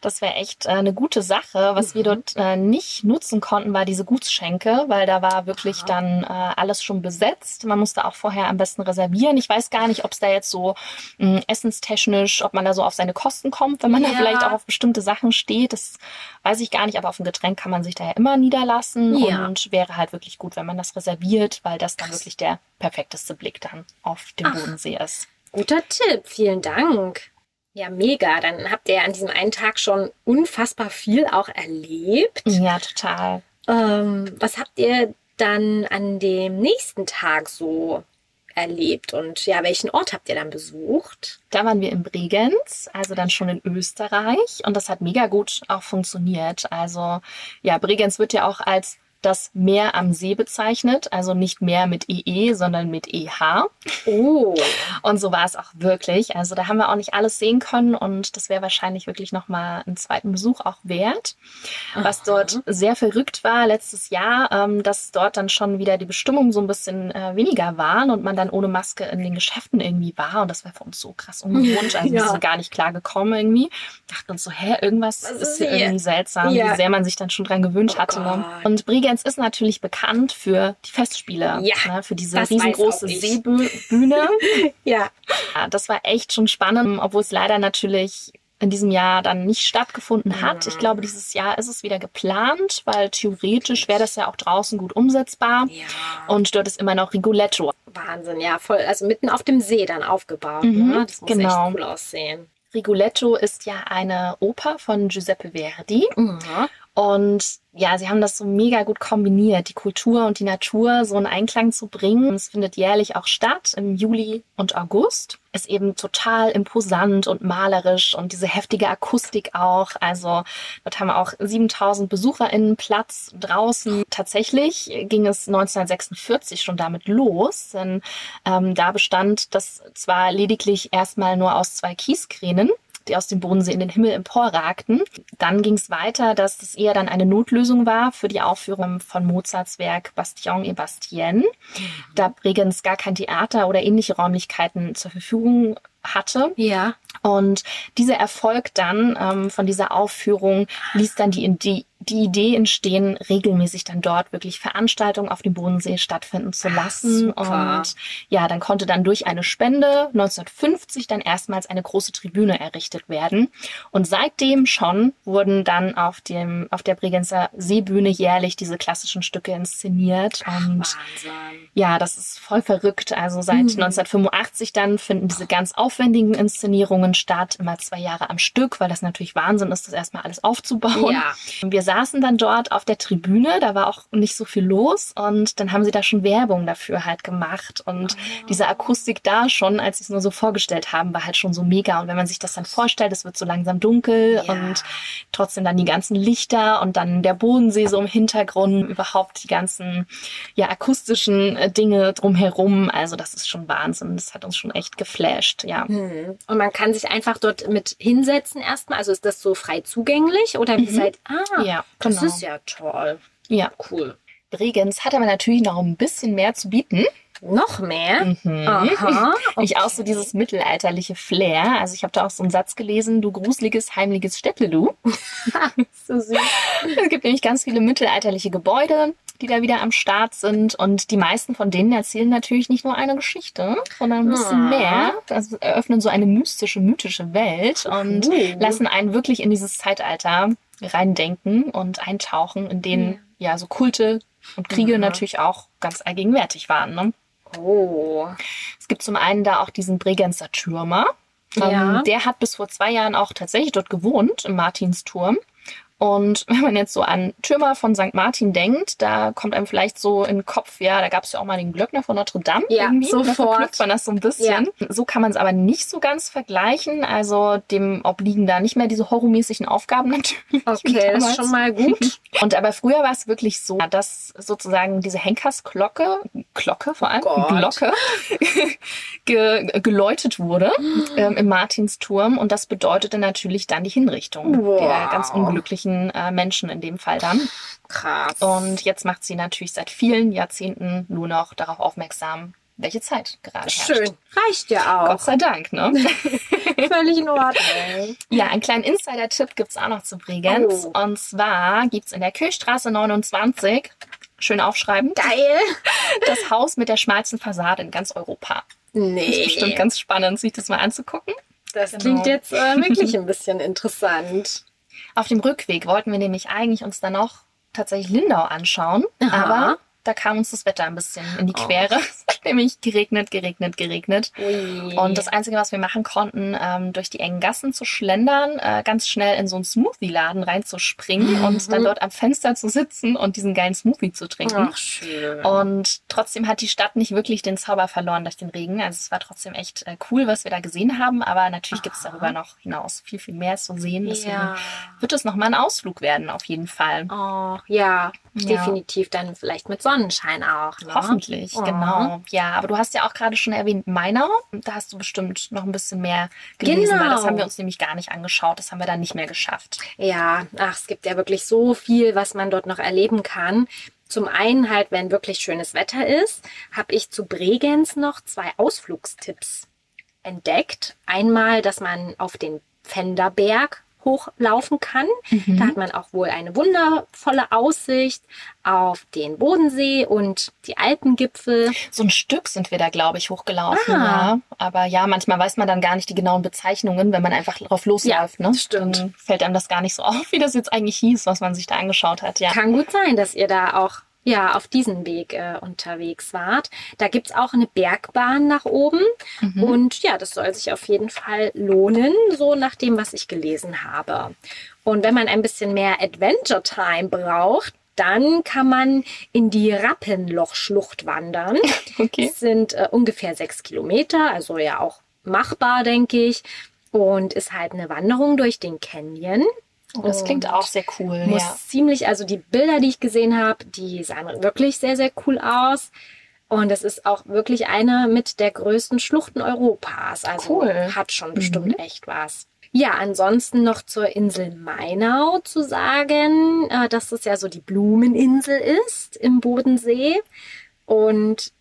Das wäre echt äh, eine gute Sache. Was wir dort äh, nicht nutzen konnten, war diese Gutsschenke, weil da war wirklich Aha. dann äh, alles schon besetzt. Man musste auch vorher am besten reservieren. Ich weiß gar nicht, ob es da jetzt so mh, essenstechnisch, ob man da so auf seine Kosten kommt, wenn man da Ja. vielleicht auch auf bestimmte Sachen steht. Das weiß ich gar nicht, aber auf ein Getränk kann man sich da ja immer niederlassen Ja. und wäre halt wirklich gut, wenn man das reserviert, weil das dann wirklich der perfekteste Blick dann auf den Ach. Bodensee ist. Guter Tipp, vielen Dank. Ja, mega. Dann habt ihr an diesem einen Tag schon unfassbar viel auch erlebt. Ja, total. Ähm, was habt ihr dann an dem nächsten Tag so erlebt und ja, welchen Ort habt ihr dann besucht? Da waren wir in Bregenz, also dann schon in Österreich und das hat mega gut auch funktioniert. Also ja, Bregenz wird ja auch als das Meer am See bezeichnet, also nicht Meer mit EE, sondern mit EH. Oh, Und so war es auch wirklich. Also da haben wir auch nicht alles sehen können und das wäre wahrscheinlich wirklich nochmal einen zweiten Besuch auch wert. Was Aha. dort sehr verrückt war letztes Jahr, ähm, dass dort dann schon wieder die Bestimmungen so ein bisschen äh, weniger waren und man dann ohne Maske in den Geschäften irgendwie war. Und das war für uns so krass ungewohnt. Also Ja. wir sind gar nicht klar gekommen irgendwie. Dachten uns so, hä, irgendwas Was ist ist hier irgendwie seltsam, Ja. wie sehr man sich dann schon dran gewöhnt Oh hatte. Ne? Gott. Und Bregenz ist natürlich bekannt für die Festspiele, Ja, ne? für diese riesengroße. Seebühne. ja. Ja, das war echt schon spannend, obwohl es leider natürlich in diesem Jahr dann nicht stattgefunden hat. Mhm. Ich glaube, dieses Jahr ist es wieder geplant, weil theoretisch wäre das ja auch draußen gut umsetzbar. Ja. Und dort ist immer noch Rigoletto. Wahnsinn, ja, voll. Also mitten auf dem See dann aufgebaut. Mhm, ne? Das muss genau. echt cool aussehen. Rigoletto ist ja eine Oper von Giuseppe Verdi. Mhm. Und ja, sie haben das so mega gut kombiniert, die Kultur und die Natur so in Einklang zu bringen. Es findet jährlich auch statt im Juli und August. Ist eben total imposant und malerisch und diese heftige Akustik auch. Also dort haben auch 7000 BesucherInnen Platz draußen. Tatsächlich ging es 1946 schon damit los, denn ähm, da bestand das zwar lediglich erstmal nur aus zwei Kieskränen, die aus dem Bodensee in den Himmel emporragten. Dann ging es weiter, dass es eher dann eine Notlösung war für die Aufführung von Mozarts Werk Bastion et Bastienne. Da Bregenz gar kein Theater oder ähnliche Räumlichkeiten zur Verfügung hatte. Ja. Und dieser Erfolg dann ähm, von dieser Aufführung ließ dann die, die, die Idee entstehen, regelmäßig dann dort wirklich Veranstaltungen auf dem Bodensee stattfinden zu lassen. super. Und ja, dann konnte dann durch eine Spende 1950 dann erstmals eine große Tribüne errichtet werden. Und seitdem schon wurden dann auf dem, auf der Bregenzer Seebühne jährlich diese klassischen Stücke inszeniert. Und Wahnsinn. ja, das ist voll verrückt. Also seit 1985 dann finden diese ganz aufwendigen Inszenierungen statt, immer zwei Jahre am Stück, weil das natürlich Wahnsinn ist, das erstmal alles aufzubauen. Ja. Wir saßen dann dort auf der Tribüne, da war auch nicht so viel los und dann haben sie da schon Werbung dafür halt gemacht und diese Akustik da schon, als sie es nur so vorgestellt haben, war halt schon so mega und wenn man sich das dann vorstellt, es wird so langsam dunkel Ja. und trotzdem dann die ganzen Lichter und dann der Bodensee so im Hintergrund, überhaupt die ganzen ja akustischen äh, Dinge drumherum, also das ist schon Wahnsinn, das hat uns schon echt geflasht, ja. Hm. Und man kann sich einfach dort mit hinsetzen erstmal. Also ist das so frei zugänglich oder wie seid Ah, Ja, das genau. ist ja toll. Ja, Cool. Bregenz hat aber natürlich noch ein bisschen mehr zu bieten. Noch mehr? Mhm. Aha. Ich auch so dieses mittelalterliche Flair. Also ich habe da auch so einen Satz gelesen, du gruseliges, heimliches Städtelu. So süß. Es gibt nämlich ganz viele mittelalterliche Gebäude, die da wieder am Start sind. Und die meisten von denen erzählen natürlich nicht nur eine Geschichte, sondern ein bisschen Ah. mehr. Also eröffnen so eine mystische, mythische Welt und Cool. lassen einen wirklich in dieses Zeitalter reindenken und eintauchen, in denen ja so Kulte und Kriege Mhm. natürlich auch ganz allgegenwärtig waren. Ne? Oh. Es gibt zum einen da auch diesen Bregenzer Türmer. Ja. Ähm, der hat bis vor zwei Jahren auch tatsächlich dort gewohnt, im Martinsturm. Und wenn man jetzt so an Türmer von St. Martin denkt, da kommt einem vielleicht so in den Kopf, ja, da gab es ja auch mal den Glöckner von Notre Dame. Ja, irgendwie. Da sofort. verknüpft man das so ein bisschen. So kann man es aber nicht so ganz vergleichen. Also dem obliegen da nicht mehr diese horrormäßigen Aufgaben natürlich. Okay, das ist schon mal gut. Und aber früher war es wirklich so, dass sozusagen diese Henkersglocke, Glocke vor allem, Gott. Glocke, ge geläutet wurde ähm, im Martinsturm. Und das bedeutete natürlich dann die Hinrichtung Wow. der ganz unglücklichen äh, Menschen in dem Fall dann. Krass. Und jetzt macht sie natürlich seit vielen Jahrzehnten nur noch darauf aufmerksam, welche Zeit gerade herrscht. Schön. Reicht ja auch. Gott sei Dank, ne? Völlig in Ordnung. Ja, einen kleinen Insider-Tipp gibt's auch noch zu Bregenz. Oh. Und zwar gibt's in der Kirchstraße 29, schön aufschreiben, Geil. das Haus mit der schmalsten Fassade in ganz Europa. Nee. Das ist bestimmt ganz spannend, sich das mal anzugucken. das Genau. klingt jetzt äh, wirklich ein bisschen interessant. Auf dem Rückweg wollten wir nämlich eigentlich uns dann noch tatsächlich Lindau anschauen, Aha. aber da kam uns das Wetter ein bisschen in die Oh. Quere. Hat nämlich geregnet, geregnet, geregnet. Ui. Und das Einzige, was wir machen konnten, ähm, durch die engen Gassen zu schlendern, äh, ganz schnell in so einen Smoothie-Laden reinzuspringen Mhm. und dann dort am Fenster zu sitzen und diesen geilen Smoothie zu trinken. Ach, schön. Und trotzdem hat die Stadt nicht wirklich den Zauber verloren durch den Regen. Also es war trotzdem echt äh, cool, was wir da gesehen haben. Aber natürlich gibt es darüber noch hinaus viel, viel mehr zu sehen. Deswegen ja. wird es nochmal ein Ausflug werden, auf jeden Fall. Oh, ja, Ja. definitiv dann vielleicht mit Sonnenschein auch. Ne? Hoffentlich, Oh. genau. Ja, aber du hast ja auch gerade schon erwähnt Mainau. Da hast du bestimmt noch ein bisschen mehr gelesen, weil das Genau. haben wir uns nämlich gar nicht angeschaut. Das haben wir dann nicht mehr geschafft. Ja, ach, es gibt ja wirklich so viel, was man dort noch erleben kann. Zum einen halt, wenn wirklich schönes Wetter ist, habe ich zu Bregenz noch zwei Ausflugstipps entdeckt. Einmal, dass man auf den Pfänderberg hochlaufen kann. Da hat man auch wohl eine wundervolle Aussicht auf den Bodensee und die Alpengipfel. So ein Stück sind wir da, glaube ich, hochgelaufen. Ah. Ja. Aber ja, manchmal weiß man dann gar nicht die genauen Bezeichnungen, wenn man einfach drauf losläuft. Ja, ne? stimmt. Dann fällt einem das gar nicht so auf, wie das jetzt eigentlich hieß, was man sich da angeschaut hat. Ja. Kann gut sein, dass ihr da auch ja, auf diesen Weg äh, unterwegs wart. Da gibt's auch eine Bergbahn nach oben. Und ja, das soll sich auf jeden Fall lohnen, so nach dem, was ich gelesen habe. Und wenn man ein bisschen mehr Adventure Time braucht, dann kann man in die Rappenlochschlucht wandern. Okay. Das sind äh, ungefähr sechs Kilometer, also ja auch machbar, denke ich. Und ist halt eine Wanderung durch den Canyon. Das klingt auch sehr cool. Muss Ja. ziemlich, also die Bilder, die ich gesehen habe, die sahen wirklich sehr, sehr cool aus. Und es ist auch wirklich eine mit der größten Schluchten Europas. Also Cool. hat schon bestimmt echt was. Ja, ansonsten noch zur Insel Mainau zu sagen, äh, dass es ja so die Blumeninsel ist im Bodensee. Und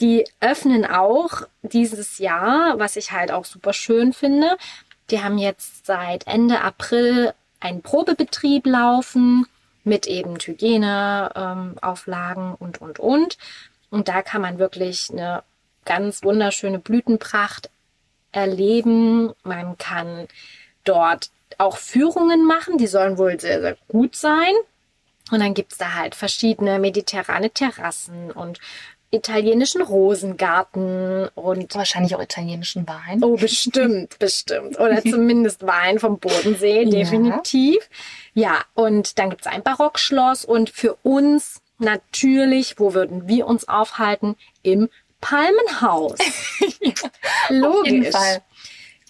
die öffnen auch dieses Jahr, was ich halt auch super schön finde. Die haben jetzt seit Ende April einen Probebetrieb laufen mit eben Hygieneauflagen ähm, und, und, und. Und da kann man wirklich eine ganz wunderschöne Blütenpracht erleben. Man kann dort auch Führungen machen, die sollen wohl sehr, sehr gut sein. Und dann gibt's da halt verschiedene mediterrane Terrassen und italienischen Rosengarten und Wahrscheinlich auch italienischen Wein. Oh, bestimmt, bestimmt. Oder zumindest Wein vom Bodensee, Ja. definitiv. Ja, und dann gibt's ein Barockschloss und für uns natürlich, wo würden wir uns aufhalten? Im Palmenhaus. Logisch. Jeden Fall.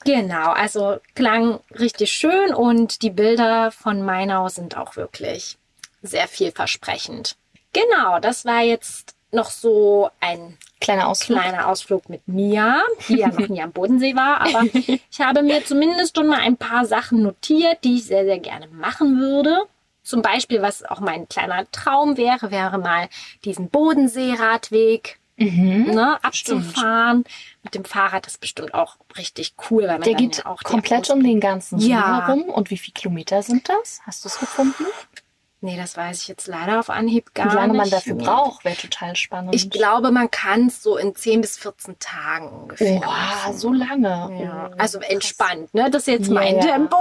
Genau, also klang richtig schön und die Bilder von Mainau sind auch wirklich sehr vielversprechend. Genau, das war jetzt noch so ein Kleiner Ausflug. kleiner Ausflug mit Mia, die ja noch nie am Bodensee war. Aber ich habe mir zumindest schon mal ein paar Sachen notiert, die ich sehr, sehr gerne machen würde. Zum Beispiel, was auch mein kleiner Traum wäre, wäre mal diesen Bodenseeradweg Mhm. ne, abzufahren. Mit dem Fahrrad ist bestimmt auch richtig cool, weil man Der geht ja auch komplett um den ganzen See Ja. herum. Und wie viele Kilometer sind das? Hast du es gefunden? Nee, das weiß ich jetzt leider auf Anhieb gar Wie lange nicht. man dafür Nee. braucht, wäre total spannend. Ich glaube, man kann es so in 10 bis 14 Tagen ungefähr. Machen. so lange. Ja, Oh, also krass. entspannt, ne? Das ist jetzt Ja, mein ja. Tempo.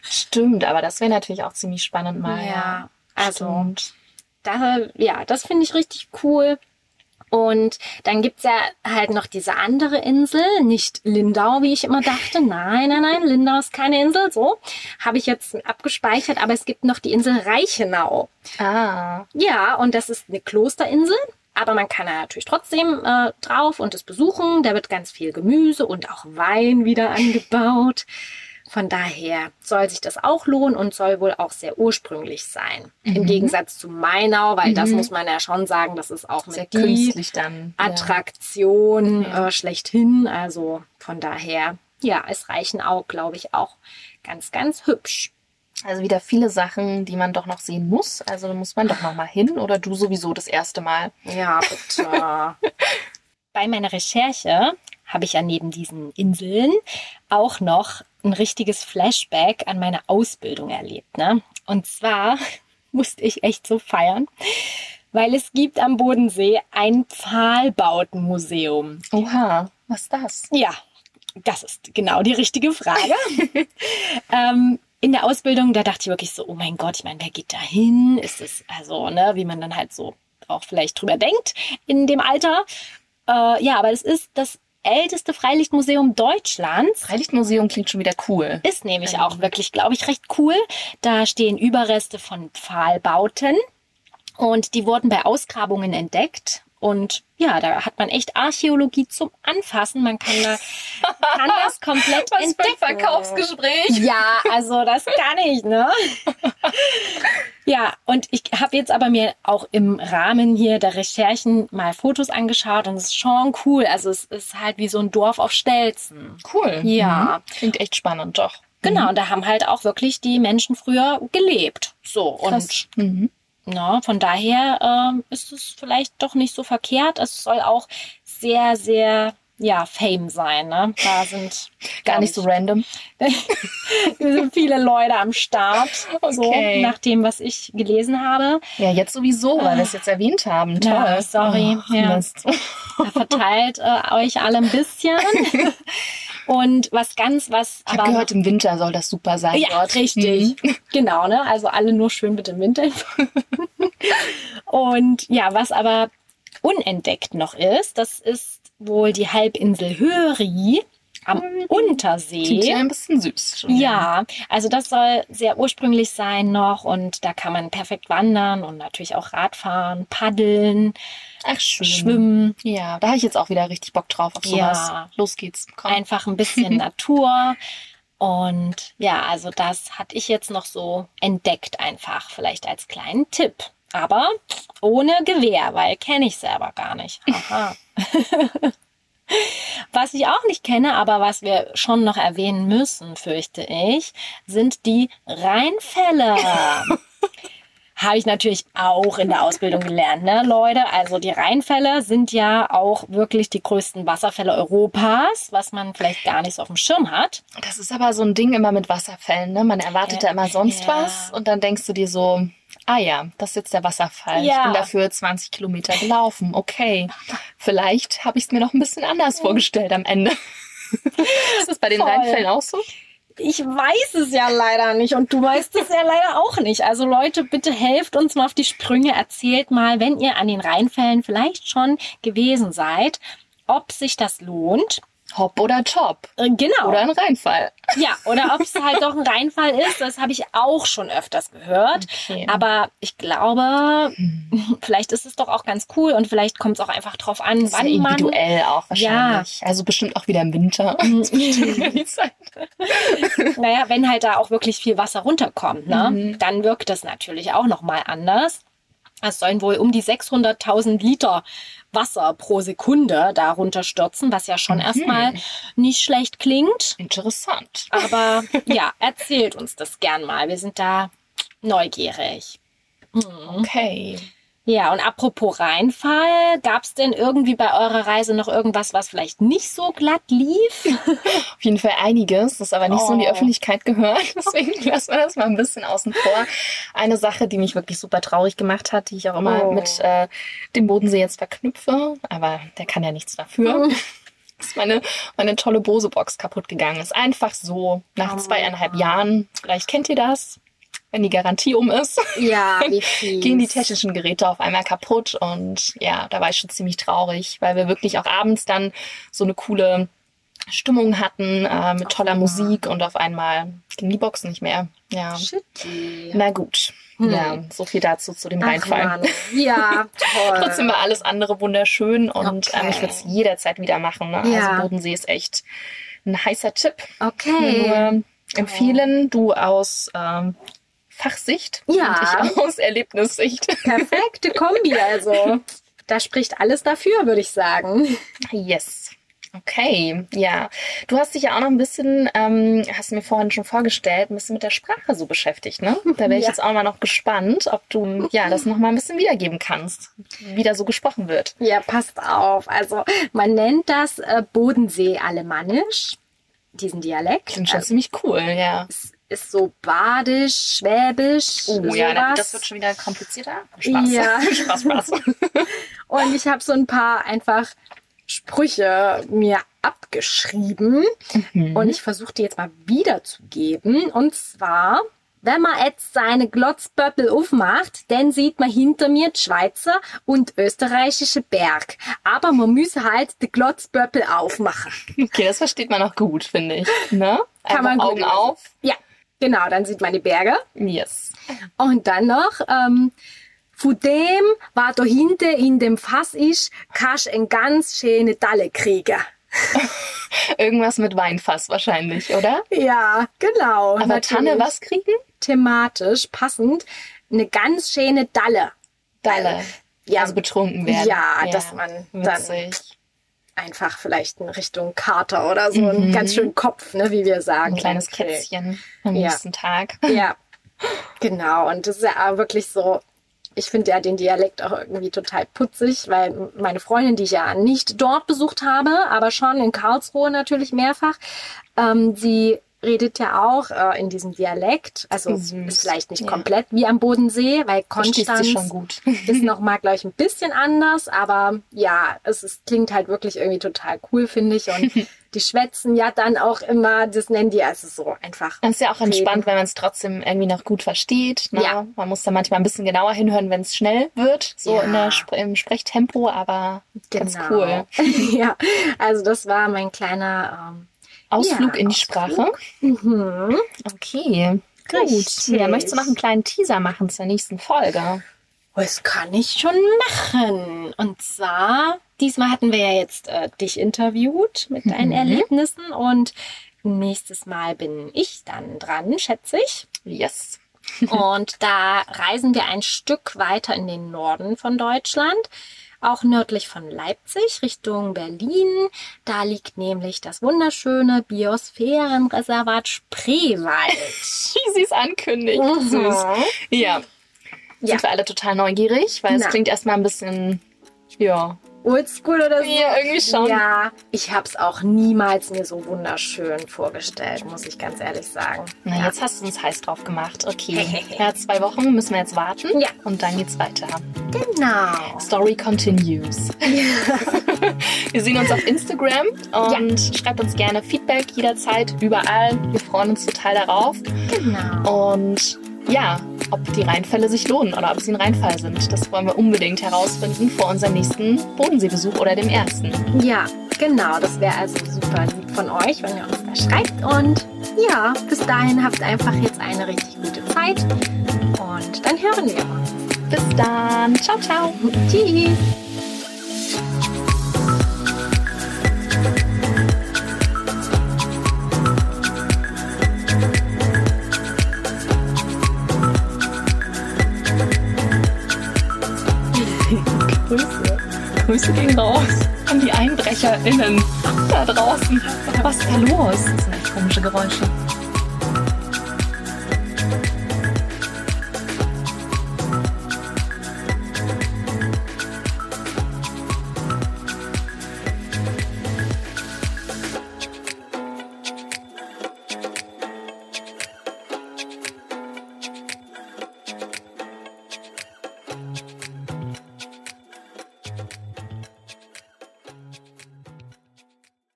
Stimmt, aber das wäre natürlich auch ziemlich spannend mal. Ja, also Stimmt. da, ja, das finde ich richtig cool. Und dann gibt's ja halt noch diese andere Insel, nicht Lindau, wie ich immer dachte. Nein, nein, nein, Lindau ist keine Insel, so. Habe ich jetzt abgespeichert, aber es gibt noch die Insel Reichenau. Ah, Ja, und das ist eine Klosterinsel. Aber man kann da natürlich trotzdem äh, drauf und es besuchen. Da wird ganz viel Gemüse und auch Wein wieder angebaut. Von daher soll sich das auch lohnen und soll wohl auch sehr ursprünglich sein. Im Gegensatz zu Mainau, weil das muss man ja schon sagen, das ist auch sehr künstlich dann. Attraktion Ja. äh, schlechthin. Also von daher, ja, es reichen auch, glaube ich, auch ganz, ganz hübsch. Also wieder viele Sachen, die man doch noch sehen muss. Also da muss man doch noch mal hin oder du sowieso das erste Mal. Ja, bitte. Bei meiner Recherche habe ich ja neben diesen Inseln auch noch ein richtiges Flashback an meine Ausbildung erlebt. Ne? Und zwar musste ich echt so feiern, weil es gibt am Bodensee ein Pfahlbautenmuseum. Oha, was ist das? Ja, das ist genau die richtige Frage. ähm, in der Ausbildung, da dachte ich wirklich so, oh mein Gott, ich meine, wer geht da hin? Ist es also, ne, wie man dann halt so auch vielleicht drüber denkt in dem Alter. Äh, ja, aber es ist das älteste Freilichtmuseum Deutschlands. Freilichtmuseum klingt schon wieder cool. Ist nämlich auch wirklich, glaube ich, recht cool. Da stehen Überreste von Pfahlbauten und die wurden bei Ausgrabungen entdeckt. Und ja, da hat man echt Archäologie zum Anfassen. Man kann, da, kann das komplett entdecken. Ja, also das kann ich, ne? Ja, und ich habe jetzt aber mir auch im Rahmen hier der Recherchen mal Fotos angeschaut und es ist schon cool. Also es ist halt wie so ein Dorf auf Stelzen. Cool. Ja. Mhm. Klingt echt spannend, doch. Genau, und da haben halt auch wirklich die Menschen früher gelebt. So, Krass. und Mhm. Na, von daher ähm, ist es vielleicht doch nicht so verkehrt. Es soll auch sehr, sehr, ja, Fame sein. Ne? Da sind Gar nicht so random. Sind viele Leute am Start, so Okay. nach dem, was ich gelesen habe. Ja, jetzt sowieso, weil wir es jetzt erwähnt haben. Toll. Ja, sorry. Oh, Ja. Verteilt äh, euch alle ein bisschen. Und was ganz, was Ich habe gehört, im Winter soll das super sein ja, dort. richtig. Mhm. Genau, ne? Also alle nur schön bitte im Winter. Und ja, was aber unentdeckt noch ist, das ist wohl die Halbinsel Höri am Klingt Untersee. ja ein bisschen süß. schon, Ja, also das soll sehr ursprünglich sein noch und da kann man perfekt wandern und natürlich auch Radfahren, paddeln, Ach, schön. schwimmen, Ja, da habe ich jetzt auch wieder richtig Bock drauf auf sowas. Ja. Los geht's. Komm. einfach ein bisschen Natur. Und ja, also das hatte ich jetzt noch so entdeckt einfach, vielleicht als kleinen Tipp. Aber ohne Gewehr, weil kenne ich selber gar nicht. Aha. Was ich auch nicht kenne, aber was wir schon noch erwähnen müssen, fürchte ich, sind die Rheinfälle. Habe ich natürlich auch in der Ausbildung gelernt, ne, Leute? Also die Rheinfälle sind ja auch wirklich die größten Wasserfälle Europas, was man vielleicht gar nicht so auf dem Schirm hat. Das ist aber so ein Ding immer mit Wasserfällen. Ne? Man erwartet Ja, da immer sonst ja. was und dann denkst du dir so, ah ja, das ist jetzt der Wasserfall. Ja. Ich bin dafür 20 Kilometer gelaufen. Okay, vielleicht habe ich es mir noch ein bisschen anders vorgestellt am Ende. ist das bei den Voll. Rheinfällen auch so? Ich weiß es ja leider nicht und du weißt es ja leider auch nicht. Also Leute, bitte helft uns mal auf die Sprünge. Erzählt mal, wenn ihr an den Rheinfällen vielleicht schon gewesen seid, ob sich das lohnt. Hopp oder Top. Äh, Genau. Oder ein Rheinfall. Ja, oder ob es halt doch ein Reinfall ist, das habe ich auch schon öfters gehört. Okay. Aber ich glaube, vielleicht ist es doch auch ganz cool und vielleicht kommt es auch einfach drauf an, Das ist ja wann man. individuell auch wahrscheinlich. Also bestimmt auch wieder im Winter. Mhm. Naja, wenn halt da auch wirklich viel Wasser runterkommt, ne, Mhm. dann wirkt das natürlich auch nochmal anders. Es sollen wohl um die 600.000 Liter Wasser pro Sekunde da runterstürzen, was ja schon Mhm. erstmal nicht schlecht klingt. Interessant. Aber ja, erzählt uns das gern mal. Wir sind da neugierig. Okay. Ja, und apropos Reinfall, gab es denn irgendwie bei eurer Reise noch irgendwas, was vielleicht nicht so glatt lief? Auf jeden Fall einiges, das aber nicht so in die Oh. Öffentlichkeit gehört. Deswegen lassen wir das mal ein bisschen außen vor. Eine Sache, die mich wirklich super traurig gemacht hat, die ich auch immer Oh. mit äh, dem Bodensee jetzt verknüpfe, aber der kann ja nichts dafür. Ist meine, meine tolle Bose-Box kaputt gegangen. Ist einfach so, nach Oh. zweieinhalb Jahren, vielleicht kennt ihr das, wenn die Garantie um ist, Ja, gehen die technischen Geräte auf einmal kaputt und ja, da war ich schon ziemlich traurig, weil wir wirklich auch abends dann so eine coole Stimmung hatten äh, mit toller Musik und auf einmal ging die Box nicht mehr. Ja, Shitty. na gut. Ja, so viel dazu zu dem Ach, Reinfall. Mann. Ja, toll. Trotzdem war alles andere wunderschön und Okay. ähm, ich würde es jederzeit wieder machen. Ne? Ja. Also Bodensee ist echt ein heißer Tipp. Okay. Nur empfehlen, du aus ähm, Fachsicht Ja. und ich aus Erlebnissicht. Perfekte Kombi, also. Da spricht alles dafür, würde ich sagen. Yes. Okay, ja. Du hast dich ja auch noch ein bisschen, ähm, hast du mir vorhin schon vorgestellt, ein bisschen mit der Sprache so beschäftigt, ne? Da wäre ich Ja. jetzt auch mal noch gespannt, ob du ja das noch mal ein bisschen wiedergeben kannst, wie da so gesprochen wird. Ja, passt auf. Also, man nennt das äh, Bodensee-Alemannisch, diesen Dialekt. Klingt schon Also, ziemlich cool, ja. es ist so badisch, schwäbisch, Oh sowas. ja, das wird schon wieder komplizierter. Spaß. Ja. Spaß, Spaß. Und ich habe so ein paar einfach Sprüche mir abgeschrieben Mhm. und ich versuche die jetzt mal wiederzugeben. Und zwar, wenn man jetzt seine Glotzböppel aufmacht, dann sieht man hinter mir die Schweizer und österreichische Berg. Aber man muss halt die Glotzböppel aufmachen. Okay, das versteht man auch gut, finde ich. Ne? Kann man Einfach gut Augen lesen. auf. Ja, genau, dann sieht man die Berge. Yes. Und dann noch, ähm, von dem, was da hinten in dem Fass ist, kannst du eine ganz schöne Dalle kriegen. Irgendwas mit Weinfass wahrscheinlich, oder? Ja, genau. Aber natürlich. Tanne was kriegen? Thematisch passend. Eine ganz schöne Dalle. Dalle. Ja, Also betrunken werden. Ja, dass man dann witzig. Einfach vielleicht in Richtung Kater oder so einen ganz schönen Kopf, ne, wie wir sagen. Ein kleines Okay. Kätzchen am Ja. nächsten Tag. Ja, genau. Und das ist ja auch wirklich so. Ich finde ja den Dialekt auch irgendwie total putzig, weil meine Freundin, die ich ja nicht dort besucht habe, aber schon in Karlsruhe natürlich mehrfach, ähm, sie redet ja auch äh, in diesem Dialekt. Also Süß. ist vielleicht nicht Ja. komplett wie am Bodensee, weil Konstanz schon gut. ist noch mal gleich ein bisschen anders, aber ja, es ist, klingt halt wirklich irgendwie total cool, finde ich. Und die schwätzen ja dann auch immer, das nennen die also so einfach. Das ist ja auch reden. entspannt, wenn man es trotzdem irgendwie noch gut versteht. Ne? Ja. Man muss da manchmal ein bisschen genauer hinhören, wenn es schnell wird, so Ja. in der im Sprechtempo, aber ganz Genau. cool. ja, also das war mein kleiner ähm, Ausflug Ja, in die Ausflug. Sprache. mhm. Okay, gut. Richtig. Ja, möchtest du noch einen kleinen Teaser machen zur nächsten Folge? Das kann ich schon machen. Und zwar, diesmal hatten wir ja jetzt äh, dich interviewt mit deinen Mhm. Erlebnissen und nächstes Mal bin ich dann dran, schätze ich. Yes. Und da reisen wir ein Stück weiter in den Norden von Deutschland, auch nördlich von Leipzig, Richtung Berlin. Da liegt nämlich das wunderschöne Biosphärenreservat Spreewald. Wie sie es ankündigt. Süß. Ja. Ja. Sind wir alle total neugierig, weil es klingt erstmal ein bisschen, ja, Oldschool oder so? Ja, irgendwie schon. Ja, ich habe es auch niemals mir so wunderschön vorgestellt, muss ich ganz ehrlich sagen. Na, ja. jetzt hast du uns heiß drauf gemacht. Okay. ja, zwei Wochen müssen wir jetzt warten. Ja. Und dann geht's weiter. Genau. Story continues. wir sehen uns auf Instagram und schreibt uns gerne Feedback jederzeit, überall. Wir freuen uns total darauf. Genau. Und ja, ob die Reinfälle sich lohnen oder ob sie ein Reinfall sind, das wollen wir unbedingt herausfinden vor unserem nächsten Bodenseebesuch oder dem ersten. Ja, genau. Das wäre also super lieb von euch, wenn ihr uns da schreibt. Und ja, bis dahin habt einfach jetzt eine richtig gute Zeit. Und dann hören wir uns. Bis dann. Ciao, ciao. Tschüss. Grüße gehen raus an die EinbrecherInnen da draußen. Was ist da los? Das sind echt komische Geräusche.